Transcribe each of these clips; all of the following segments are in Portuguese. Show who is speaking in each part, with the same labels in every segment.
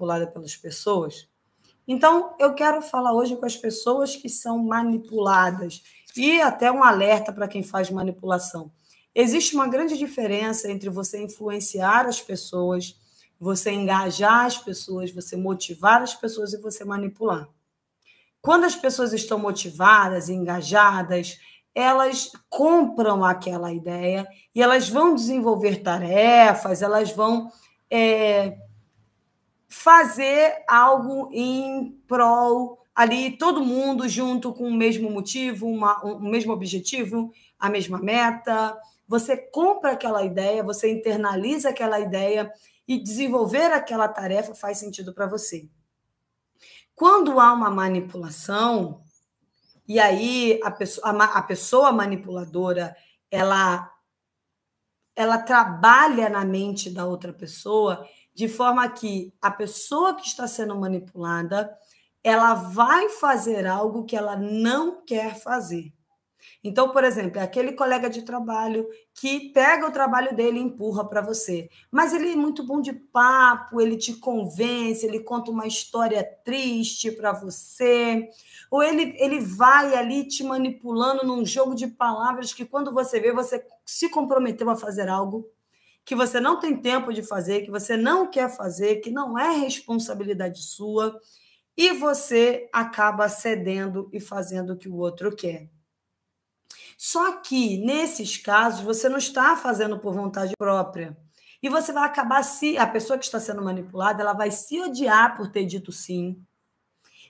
Speaker 1: manipulada pelas pessoas? Então, eu quero falar hoje com as pessoas que são manipuladas e até um alerta para quem faz manipulação. Existe uma grande diferença entre você influenciar as pessoas, você engajar as pessoas, você motivar as pessoas e você manipular. Quando as pessoas estão motivadas, engajadas, elas compram aquela ideia e elas vão desenvolver tarefas, elas vão é, fazer algo em prol ali, todo mundo junto com o mesmo motivo, uma, um, o mesmo objetivo, a mesma meta. Você compra aquela ideia, você internaliza aquela ideia e desenvolver aquela tarefa faz sentido para você. Quando há uma manipulação, e aí a pessoa, a pessoa manipuladora ela, ela trabalha na mente da outra pessoa de forma que a pessoa que está sendo manipulada ela vai fazer algo que ela não quer fazer. Então, por exemplo, é aquele colega de trabalho que pega o trabalho dele e empurra para você. Mas ele é muito bom de papo, ele te convence, ele conta uma história triste para você. Ou ele, ele vai ali te manipulando num jogo de palavras que, quando você vê, você se comprometeu a fazer algo que você não tem tempo de fazer, que você não quer fazer, que não é responsabilidade sua, e você acaba cedendo e fazendo o que o outro quer. Só que, nesses casos, você não está fazendo por vontade própria. E você vai acabar se. A pessoa que está sendo manipulada, ela vai se odiar por ter dito sim.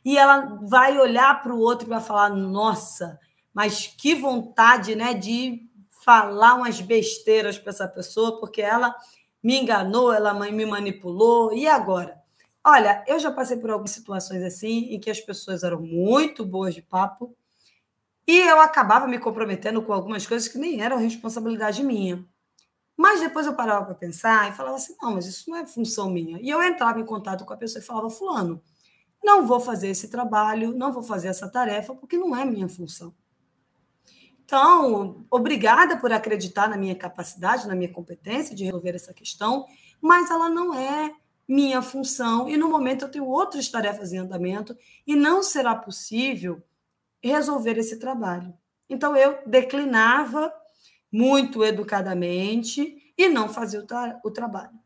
Speaker 1: E ela vai olhar para o outro e vai falar: nossa, mas que vontade né, de falar umas besteiras para essa pessoa, porque ela me enganou, ela me manipulou. E agora? Olha, eu já passei por algumas situações assim, em que as pessoas eram muito boas de papo, e eu acabava me comprometendo com algumas coisas que nem eram responsabilidade minha. Mas depois eu parava para pensar e falava assim: não, mas isso não é função minha. E eu entrava em contato com a pessoa e falava: Fulano, não vou fazer esse trabalho, não vou fazer essa tarefa, porque não é minha função. Então, obrigada por acreditar na minha capacidade, na minha competência de resolver essa questão, mas ela não é minha função e no momento eu tenho outras tarefas em andamento e não será possível resolver esse trabalho. Então, eu declinava muito educadamente e não fazia o, tra o trabalho.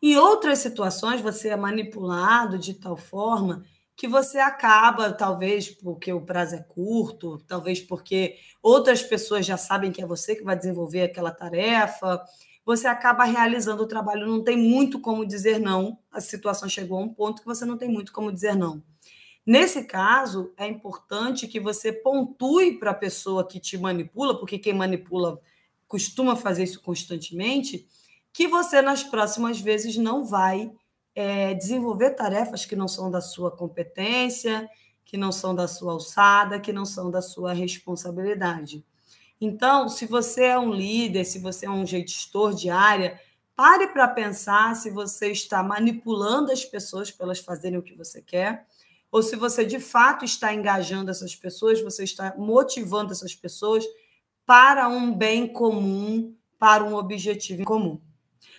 Speaker 1: Em outras situações, você é manipulado de tal forma que você acaba, talvez porque o prazo é curto, talvez porque outras pessoas já sabem que é você que vai desenvolver aquela tarefa, você acaba realizando o trabalho, não tem muito como dizer não. A situação chegou a um ponto que você não tem muito como dizer não. Nesse caso, é importante que você pontue para a pessoa que te manipula, porque quem manipula costuma fazer isso constantemente, que você nas próximas vezes não vai é, desenvolver tarefas que não são da sua competência, que não são da sua alçada, que não são da sua responsabilidade. Então, se você é um líder, se você é um gestor de área, pare para pensar se você está manipulando as pessoas para elas fazerem o que você quer ou se você de fato está engajando essas pessoas, você está motivando essas pessoas para um bem comum, para um objetivo comum.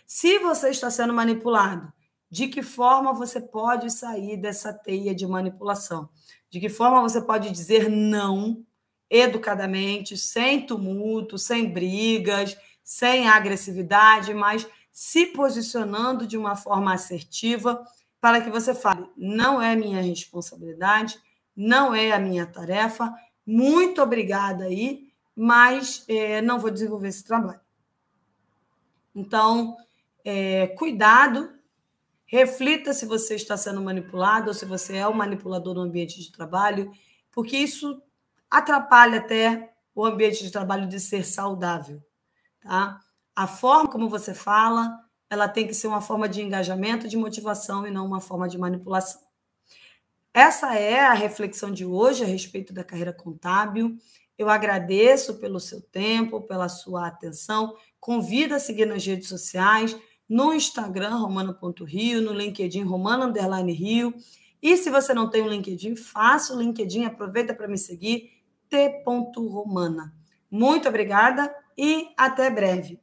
Speaker 1: Se você está sendo manipulado, de que forma você pode sair dessa teia de manipulação? De que forma você pode dizer não educadamente, sem tumulto, sem brigas, sem agressividade, mas se posicionando de uma forma assertiva para que você fale: não é minha responsabilidade, não é a minha tarefa, muito obrigada aí, mas é, não vou desenvolver esse trabalho. Então, é, cuidado, reflita se você está sendo manipulado ou se você é o manipulador no ambiente de trabalho, porque isso atrapalha até o ambiente de trabalho de ser saudável. Tá? A forma como você fala, ela tem que ser uma forma de engajamento, de motivação e não uma forma de manipulação. Essa é a reflexão de hoje a respeito da carreira contábil. Eu agradeço pelo seu tempo, pela sua atenção. Convido a seguir nas redes sociais, no Instagram, romano.rio, no LinkedIn, romano Rio. E se você não tem um LinkedIn, faça o LinkedIn, aproveita para me seguir, t.romana. Muito obrigada e até breve.